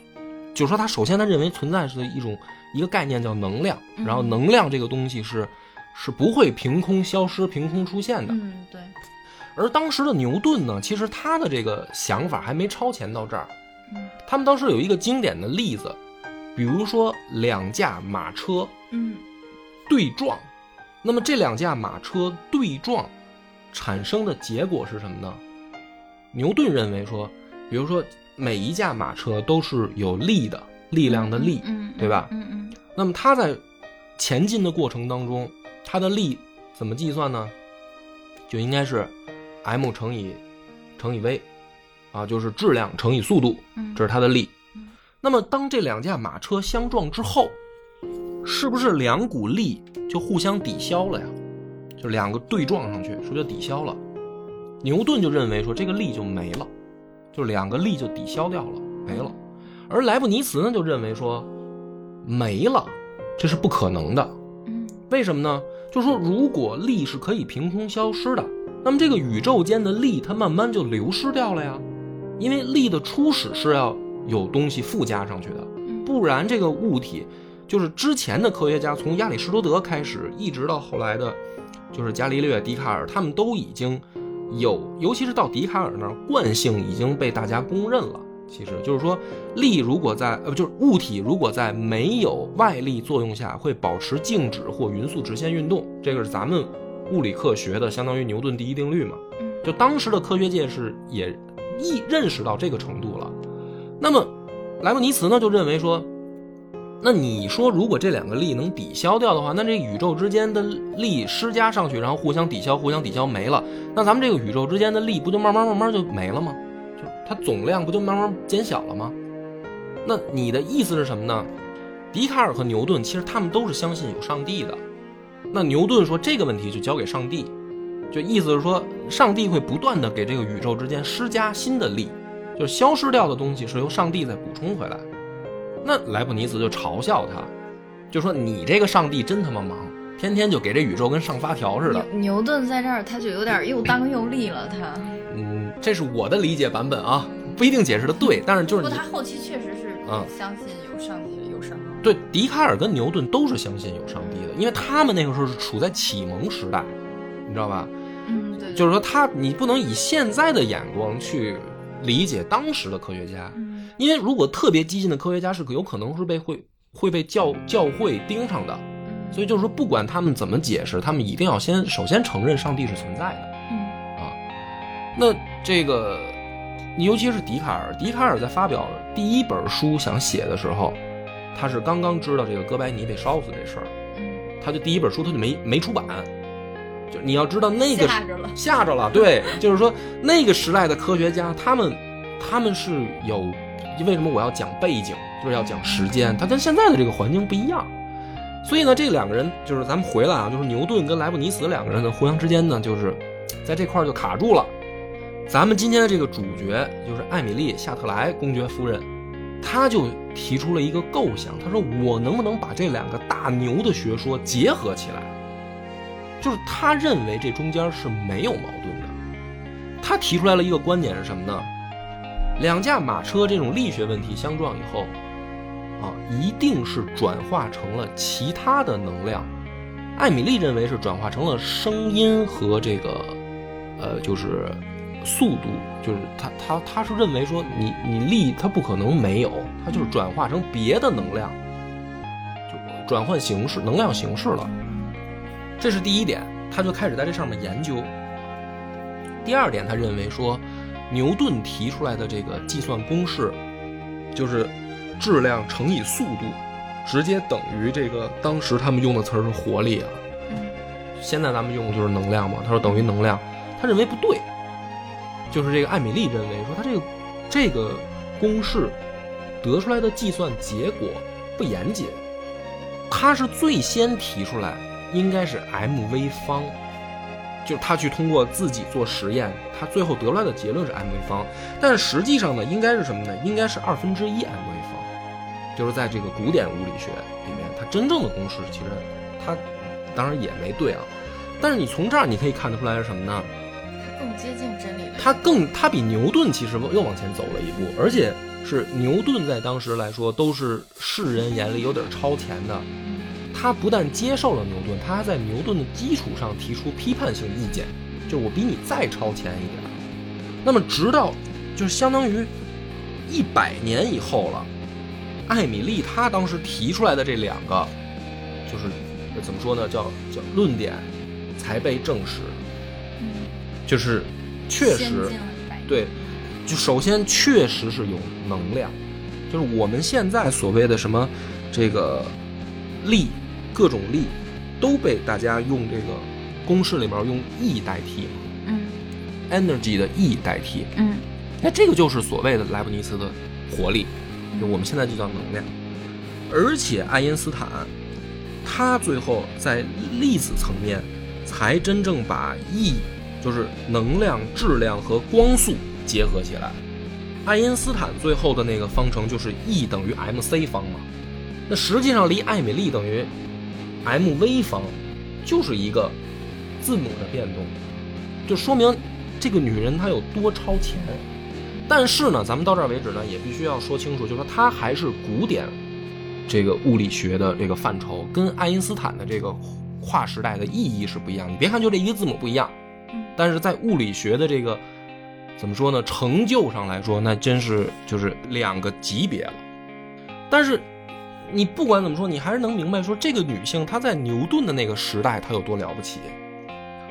就是说他首先他认为存在是一种一个概念叫能量，嗯。然后能量这个东西是是不会凭空消失、凭空出现的。嗯对，而当时的牛顿呢，其实他的这个想法还没超前到这儿。嗯。他们当时有一个经典的例子，比如说两架马车嗯。对撞，那么这两架马车对撞产生的结果是什么呢？牛顿认为说，比如说每一架马车都是有力的，力量的力，对吧嗯嗯那么它在前进的过程当中，它的力怎么计算呢？就应该是 m 乘以乘以 v，啊，就是质量乘以速度，嗯，这是它的力嗯。那么当这两架马车相撞之后，是不是两股力就互相抵消了呀？就两个对撞上去，是不是就抵消了？牛顿就认为说这个力就没了，就两个力就抵消掉了，没了。而莱布尼茨呢就认为说没了，这是不可能的。嗯为什么呢？就是说，如果力是可以凭空消失的，那么这个宇宙间的力它慢慢就流失掉了呀。因为力的初始是要有东西附加上去的，嗯不然这个物体，就是之前的科学家从亚里士多德开始，一直到后来的，就是伽利略、笛卡尔，他们都已经有，尤其是到笛卡尔那儿，惯性已经被大家公认了。其实就是说，力如果在呃，就是物体如果在没有外力作用下，会保持静止或匀速直线运动，这个是咱们物理课学的，相当于牛顿第一定律嘛。嗯就当时的科学界是也意认识到这个程度了。那么莱布尼茨呢就认为说，那你说如果这两个力能抵消掉的话，那这宇宙之间的力施加上去，然后互相抵消，互相抵消没了，那咱们这个宇宙之间的力不就慢慢慢慢就没了吗？就它总量不就慢慢减小了吗？那你的意思是什么呢？笛卡尔和牛顿其实他们都是相信有上帝的。那牛顿说这个问题就交给上帝，就意思是说上帝会不断的给这个宇宙之间施加新的力，就消失掉的东西是由上帝再补充回来。那莱布尼茨就嘲笑他，就说你这个上帝真他妈忙，天天就给这宇宙跟上发条似的。牛牛顿在这儿他就有点又当又立了，他。嗯，这是我的理解版本啊，不一定解释的对，但是就是你不过他后期确实是嗯相信有上帝有神了。对，笛卡尔跟牛顿都是相信有上帝的，因为他们那个时候是处在启蒙时代，你知道吧？嗯，对，就是说他，你不能以现在的眼光去理解当时的科学家，嗯因为如果特别激进的科学家是有可能是被会会被教教会盯上的，嗯，所以就是说，不管他们怎么解释，他们一定要先首先承认上帝是存在的。嗯啊那这个，尤其是笛卡尔，笛卡尔在发表第一本书想写的时候，他是刚刚知道这个哥白尼被烧死这事儿，嗯，他就第一本书他就没没出版。就你要知道那个吓着了。吓着了，对，就是说那个时代的科学家，他们他们是有为什么我要讲背景，就是要讲时间，它跟现在的这个环境不一样。所以呢，这两个人就是咱们回来啊，就是牛顿跟莱布尼茨两个人呢，互相之间呢，就是在这块儿就卡住了。咱们今天的这个主角就是艾米丽·夏特莱公爵夫人，她就提出了一个构想，她说我能不能把这两个大牛的学说结合起来？就是他认为这中间是没有矛盾的。他提出来了一个观点是什么呢？两架马车这种力学问题相撞以后，啊，一定是转化成了其他的能量。艾米丽认为是转化成了声音和这个，呃，就是速度，就是他他他是认为说你你力它不可能没有，它就是转化成别的能量，就转换形式能量形式了。这是第一点，他就开始在这上面研究。第二点，他认为说，牛顿提出来的这个计算公式，就是质量乘以速度，直接等于这个当时他们用的词儿是活力啊。现在咱们用的就是能量嘛。他说等于能量，他认为不对，就是这个艾米丽认为说他这个这个公式得出来的计算结果不严谨，他是最先提出来应该是 m_v 方。就是他去通过自己做实验，他最后得出来的结论是 m_v 方，但是实际上呢，应该是什么呢？应该是二分之一 m_v 方，就是在这个古典物理学里面，它真正的公式其实它当然也没对啊，但是你从这儿你可以看得出来是什么呢？它更接近真理的。它更它比牛顿其实又往前走了一步，而且是牛顿在当时来说都是世人眼里有点超前的。他不但接受了牛顿，他还在牛顿的基础上提出批判性意见，就是我比你再超前一点。那么直到就是相当于一百年以后了，艾米丽她当时提出来的这两个，就是怎么说呢，叫叫论点，才被证实。嗯，就是确实对，就首先确实是有能量，就是我们现在所谓的什么这个力。各种力都被大家用这个公式里面用 E 代替，嗯，energy 的 E 代替，嗯，那这个就是所谓的莱布尼茨的活力，就我们现在就叫能量。而且爱因斯坦他最后在粒子层面才真正把 E 就是能量、质量和光速结合起来。爱因斯坦最后的那个方程就是 E 等于 mc 方嘛，那实际上离艾米丽等于。m_v 方就是一个字母的变动，就说明这个女人她有多超前。但是呢，咱们到这儿为止呢，也必须要说清楚，就是说她还是古典这个物理学的这个范畴，跟爱因斯坦的这个跨时代的意义是不一样。你别看就这一个字母不一样，但是在物理学的这个怎么说呢，成就上来说，那真是就是两个级别了。但是。你不管怎么说，你还是能明白说这个女性她在牛顿的那个时代她有多了不起。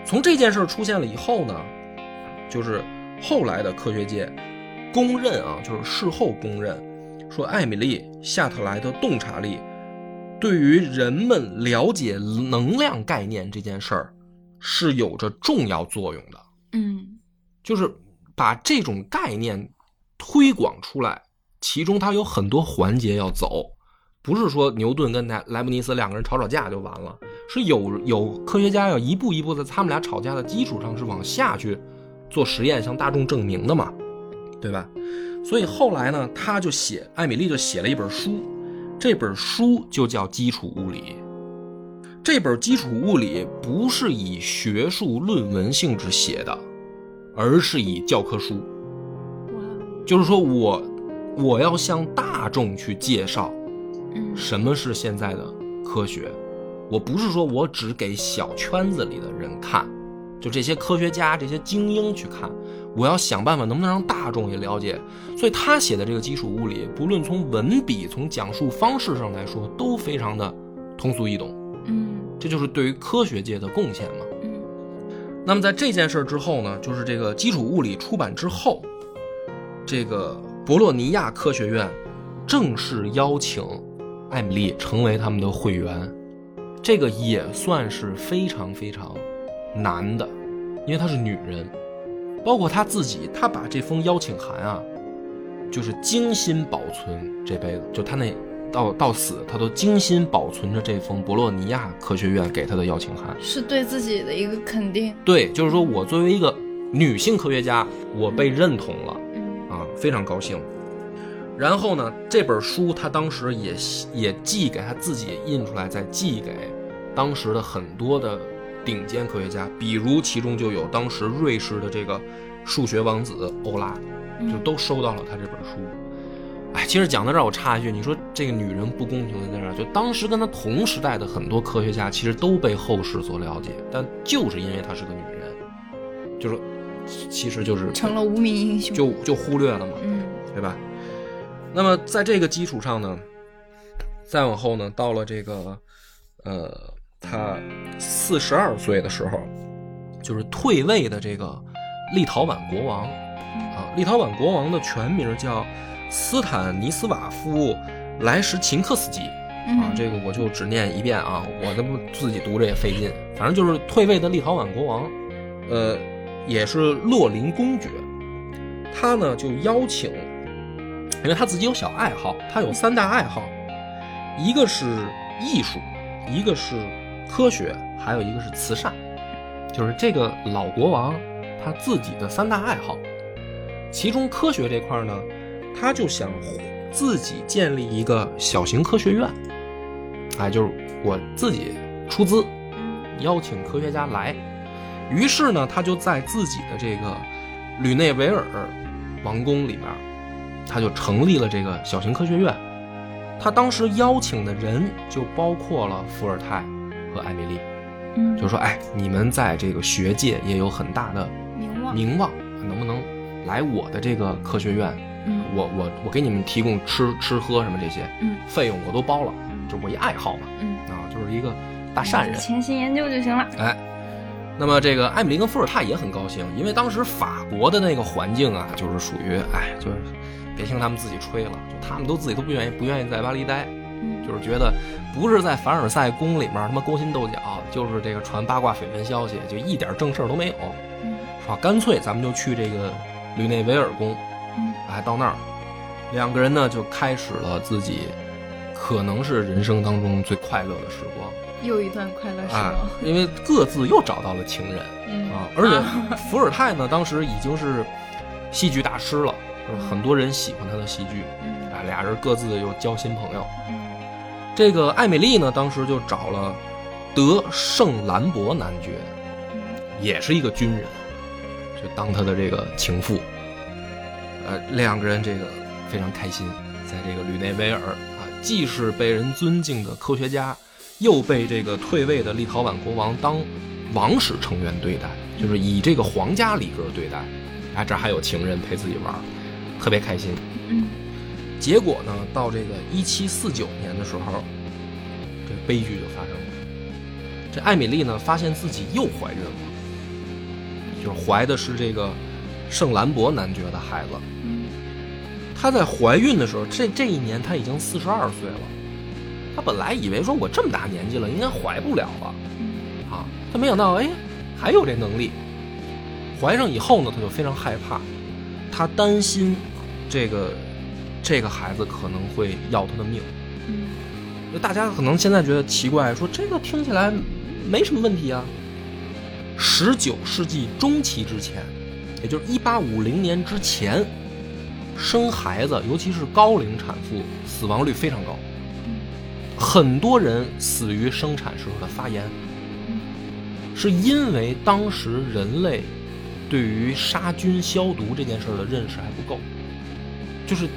从这件事出现了以后呢，就是后来的科学界公认啊，就是事后公认，说艾米丽·夏特莱的洞察力对于人们了解能量概念这件事儿是有着重要作用的。嗯，就是把这种概念推广出来，其中它有很多环节要走。不是说牛顿跟莱莱布尼茨两个人吵吵架就完了，是有有科学家要一步一步在他们俩吵架的基础上是往下去做实验，向大众证明的嘛，对吧？所以后来呢，他就写艾米丽就写了一本书，这本书就叫《基础物理》。这本《基础物理》不是以学术论文性质写的，而是以教科书。就是说我我要向大众去介绍。什么是现在的科学？我不是说我只给小圈子里的人看，就这些科学家、这些精英去看。我要想办法，能不能让大众也了解？所以他写的这个基础物理，不论从文笔、从讲述方式上来说，都非常的通俗易懂。嗯，这就是对于科学界的贡献嘛。嗯，那么在这件事之后呢，就是这个基础物理出版之后，这个博洛尼亚科学院正式邀请。艾米丽成为他们的会员，这个也算是非常非常难的，因为她是女人，包括她自己，她把这封邀请函啊，就是精心保存这辈子，就她那到到死，她都精心保存着这封博洛尼亚科学院给她的邀请函，是对自己的一个肯定。对，就是说我作为一个女性科学家，我被认同了嗯啊，非常高兴。然后呢，这本书他当时也也寄给他自己印出来，再寄给当时的很多的顶尖科学家，比如其中就有当时瑞士的这个数学王子欧拉，就都收到了他这本书。哎，其实讲到这儿，我插一句，你说这个女人不公平的在这儿，就当时跟她同时代的很多科学家，其实都被后世所了解，但就是因为她是个女人，就是其实就是成了无名英雄。就就忽略了嘛，嗯对吧？那么在这个基础上呢，再往后呢，到了这个呃，他四十二岁的时候，就是退位的这个立陶宛国王啊，立陶宛国王的全名叫斯坦尼斯瓦夫莱什琴克斯基啊，嗯这个我就只念一遍啊，我这不自己读着也费劲，反正就是退位的立陶宛国王，呃，也是洛林公爵，他呢就邀请，因为他自己有小爱好，他有三大爱好，一个是艺术，一个是科学，还有一个是慈善，就是这个老国王他自己的三大爱好。其中科学这块呢，他就想自己建立一个小型科学院，哎，就是我自己出资邀请科学家来。于是呢，他就在自己的这个吕内维尔王宫里面，他就成立了这个小型科学院。他当时邀请的人就包括了伏尔泰和艾米丽，嗯，就说：“哎，你们在这个学界也有很大的名望。名望，能不能来我的这个科学院？嗯我我我给你们提供吃吃喝什么这些嗯费用我都包了，就我一爱好嘛，嗯，啊，就是一个大善人。潜心研究就行了。哎，那么这个艾米丽跟伏尔泰也很高兴，因为当时法国的那个环境啊，就是属于哎，就是别听他们自己吹了，就他们都自己都不愿意不愿意在巴黎待，嗯就是觉得不是在凡尔赛宫里面他妈勾心斗角，就是这个传八卦绯闻消息，就一点正事儿都没有，嗯是吧？干脆咱们就去这个吕内维尔宫，嗯哎，到那儿，两个人呢就开始了自己可能是人生当中最快乐的时光又一段快乐时啊光。，因为各自又找到了情人嗯啊，而且伏尔泰呢当时已经是戏剧大师了，就是很多人喜欢他的戏剧，嗯啊，俩人各自又交新朋友。嗯这个艾米丽呢，当时就找了德圣兰博男爵，嗯也是一个军人，就当他的这个情妇。呃，两个人这个非常开心，在这个吕内维尔啊，既是被人尊敬的科学家，又被这个退位的立陶宛国王当王室成员对待，就是以这个皇家礼格对待。啊，这还有情人陪自己玩，特别开心。嗯结果呢，到这个一七四九年的时候，这悲剧就发生了。这艾米丽呢，发现自己又怀孕了，就是怀的是这个圣兰博男爵的孩子。嗯她在怀孕的时候，这这一年她已经四十二岁了。她本来以为说我这么大年纪了，应该怀不了了嗯啊，她没想到哎还有这能力。怀上以后呢，她就非常害怕，她担心这个这个孩子可能会要他的命。嗯就大家可能现在觉得奇怪，说这个听起来没什么问题啊。十九世纪中期之前，也就是一八五零年之前，生孩子，尤其是高龄产妇，死亡率非常高，很多人死于生产时候的发炎，是因为当时人类对于杀菌消毒这件事儿的认识还不够，就是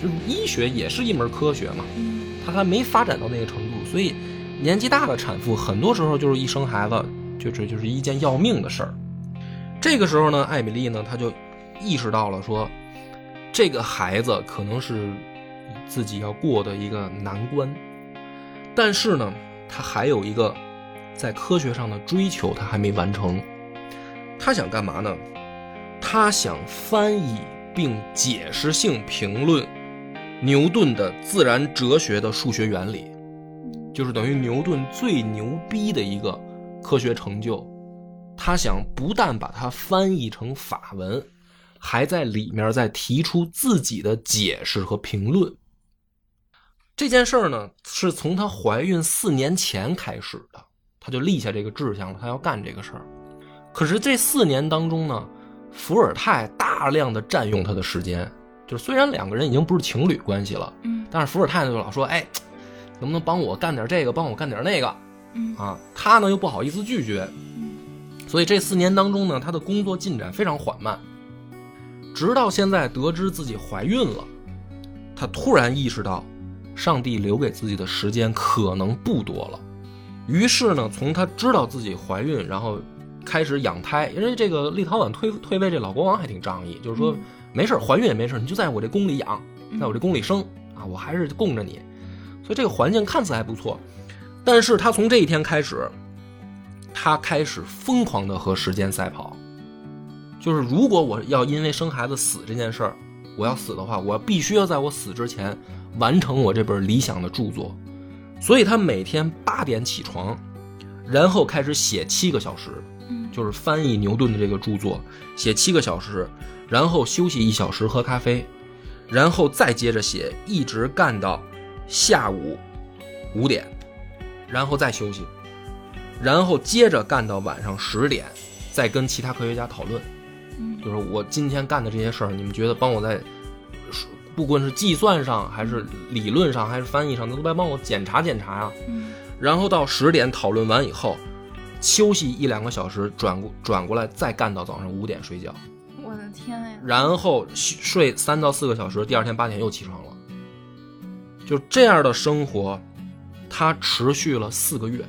就是医学也是一门科学嘛，嗯它还没发展到那个程度，所以年纪大的产妇很多时候就是一生孩子，就是就是一件要命的事儿。这个时候呢，艾米丽呢，她就意识到了说，这个孩子可能是自己要过的一个难关，但是呢，她还有一个在科学上的追求，她还没完成。她想干嘛呢？他想翻译并解释性评论牛顿的自然哲学的数学原理，就是等于牛顿最牛逼的一个科学成就。他想不但把它翻译成法文，还在里面再提出自己的解释和评论。这件事儿呢，是从她怀孕四年前开始的，她就立下这个志向了，她要干这个事儿。可是这四年当中呢，伏尔泰大量的占用他的时间。就是虽然两个人已经不是情侣关系了，嗯但是伏尔泰呢就老说：“哎，能不能帮我干点这个，帮我干点那个嗯啊？”他呢又不好意思拒绝，嗯所以这四年当中呢，他的工作进展非常缓慢。直到现在得知自己怀孕了，他突然意识到，上帝留给自己的时间可能不多了。于是呢，从他知道自己怀孕，然后开始养胎，因为这个立陶宛退退位这老国王还挺仗义，就是说、嗯没事怀孕也没事，你就在我这宫里养，嗯在我这宫里生啊，我还是供着你，所以这个环境看似还不错。但是他从这一天开始，他开始疯狂的和时间赛跑，就是如果我要因为生孩子死这件事儿，我要死的话，我必须要在我死之前完成我这本理想的著作。所以他每天八点起床，然后开始写七个小时，嗯就是翻译牛顿的这个著作，写七个小时，然后休息一小时喝咖啡，然后再接着写，一直干到下午五点，然后再休息，然后接着干到晚上十点，再跟其他科学家讨论，嗯。就是我今天干的这些事儿，你们觉得帮我在，不管是计算上还是理论上还是翻译上，都来帮我检查检查呀、嗯。然后到十点讨论完以后，休息一两个小时，转过转过来再干到早上五点睡觉，我的天呀！然后睡三到四个小时，第二天八点又起床了。就这样的生活，他持续了四个月，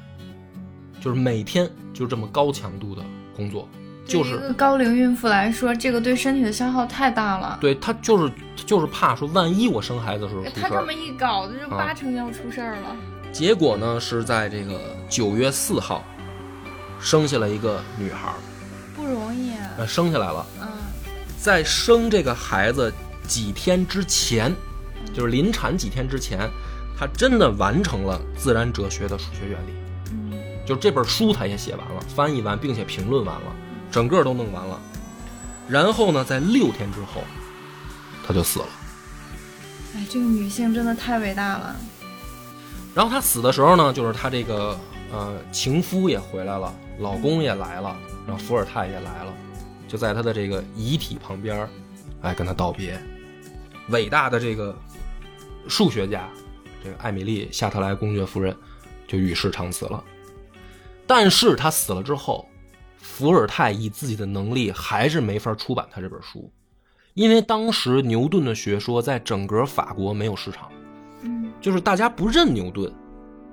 就是每天就这么高强度的工作，就是一个高龄孕妇来说，这个对身体的消耗太大了。对她就是就是怕说万一我生孩子的时候出事儿他这么。一搞，这就啊八成要出事儿了。结果呢是在这个九月四号，生下了一个女孩儿，不容易啊。呃，生下来了。嗯在生这个孩子几天之前，就是临产几天之前，他真的完成了自然哲学的数学原理，嗯就这本书他也写完了，翻译完，并且评论完了，整个都弄完了。然后呢，在六天之后，他就死了。哎，这个女性真的太伟大了。然后她死的时候呢，就是她这个呃情夫也回来了，老公也来了，然后伏尔泰也来了，就在他的这个遗体旁边儿，哎，跟他道别。伟大的这个数学家，这个艾米丽·夏特莱公爵夫人就与世长辞了。但是他死了之后，伏尔泰以自己的能力还是没法出版他这本书，因为当时牛顿的学说在整个法国没有市场。嗯就是大家不认牛顿，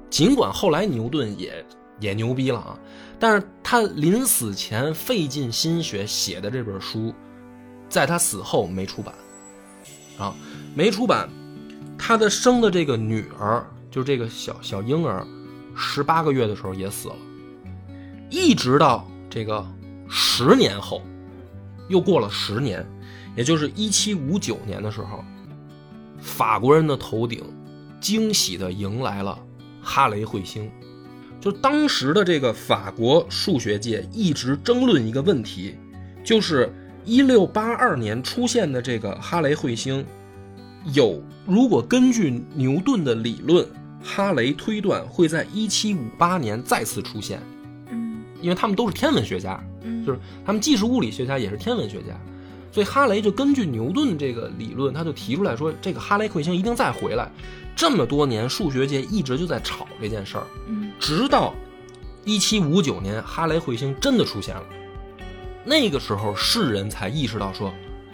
尽管后来牛顿也也牛逼了啊，但是他临死前费尽心血写的这本书，在他死后没出版，啊，没出版，他的生的这个女儿，就这个小小婴儿，十八个月的时候也死了，一直到这个十年后，又过了十年，也就是一七五九年的时候，法国人的头顶。惊喜地迎来了哈雷彗星。就当时的这个法国数学界一直争论一个问题，就是一六八二年出现的这个哈雷彗星，有如果根据牛顿的理论，哈雷推断会在一七五八年再次出现，嗯因为他们都是天文学家，嗯，就是他们既是物理学家也是天文学家，所以哈雷就根据牛顿这个理论，他就提出来说，这个哈雷彗星一定再回来。这么多年，数学界一直就在吵这件事儿，嗯直到一七五九年，哈雷彗星真的出现了。那个时候，世人才意识到说，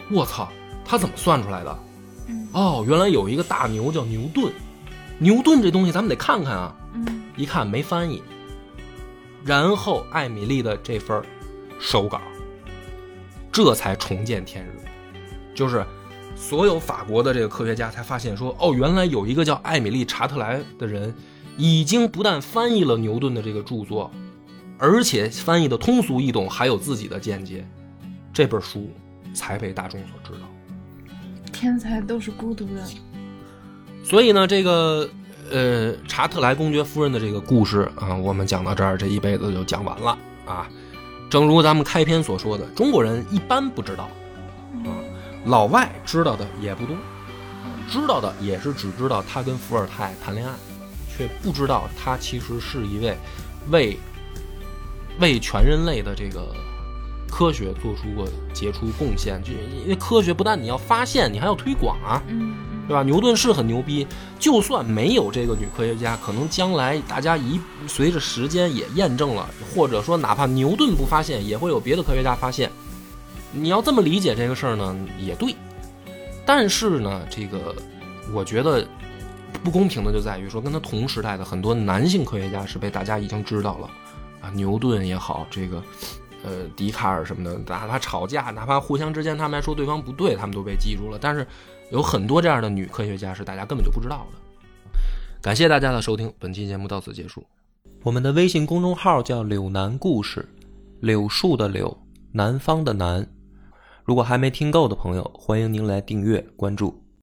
我操，他怎么算出来的？嗯哦，原来有一个大牛叫牛顿，牛顿这东西咱们得看看啊。嗯一看没翻译，然后艾米丽的这份手稿，这才重见天日，就是所有法国的这个科学家才发现说，哦，原来有一个叫艾米丽·查特莱的人，已经不但翻译了牛顿的这个著作，而且翻译的通俗易懂，还有自己的见解，这本书才被大众所知道。天才都是孤独的。所以呢，这个呃查特莱公爵夫人的这个故事啊，我们讲到这儿，这一辈子就讲完了啊。正如咱们开篇所说的，中国人一般不知道啊，老外知道的也不多，知道的也是只知道他跟伏尔泰谈恋爱，却不知道他其实是一位为为全人类的这个科学做出过杰出贡献。就因为科学不但你要发现，你还要推广啊，嗯对吧？牛顿是很牛逼，就算没有这个女科学家，可能将来大家一随着时间也验证了，或者说哪怕牛顿不发现，也会有别的科学家发现。你要这么理解这个事儿呢，也对。但是呢，这个我觉得不公平的就在于说，跟他同时代的很多男性科学家是被大家已经知道了啊，牛顿也好，这个呃笛卡尔什么的，哪怕吵架，哪怕互相之间他们还说对方不对，他们都被记住了。但是有很多这样的女科学家是大家根本就不知道的。感谢大家的收听，本期节目到此结束。我们的微信公众号叫“柳南故事”，柳树的柳，南方的南。如果还没听够的朋友，欢迎您来订阅关注。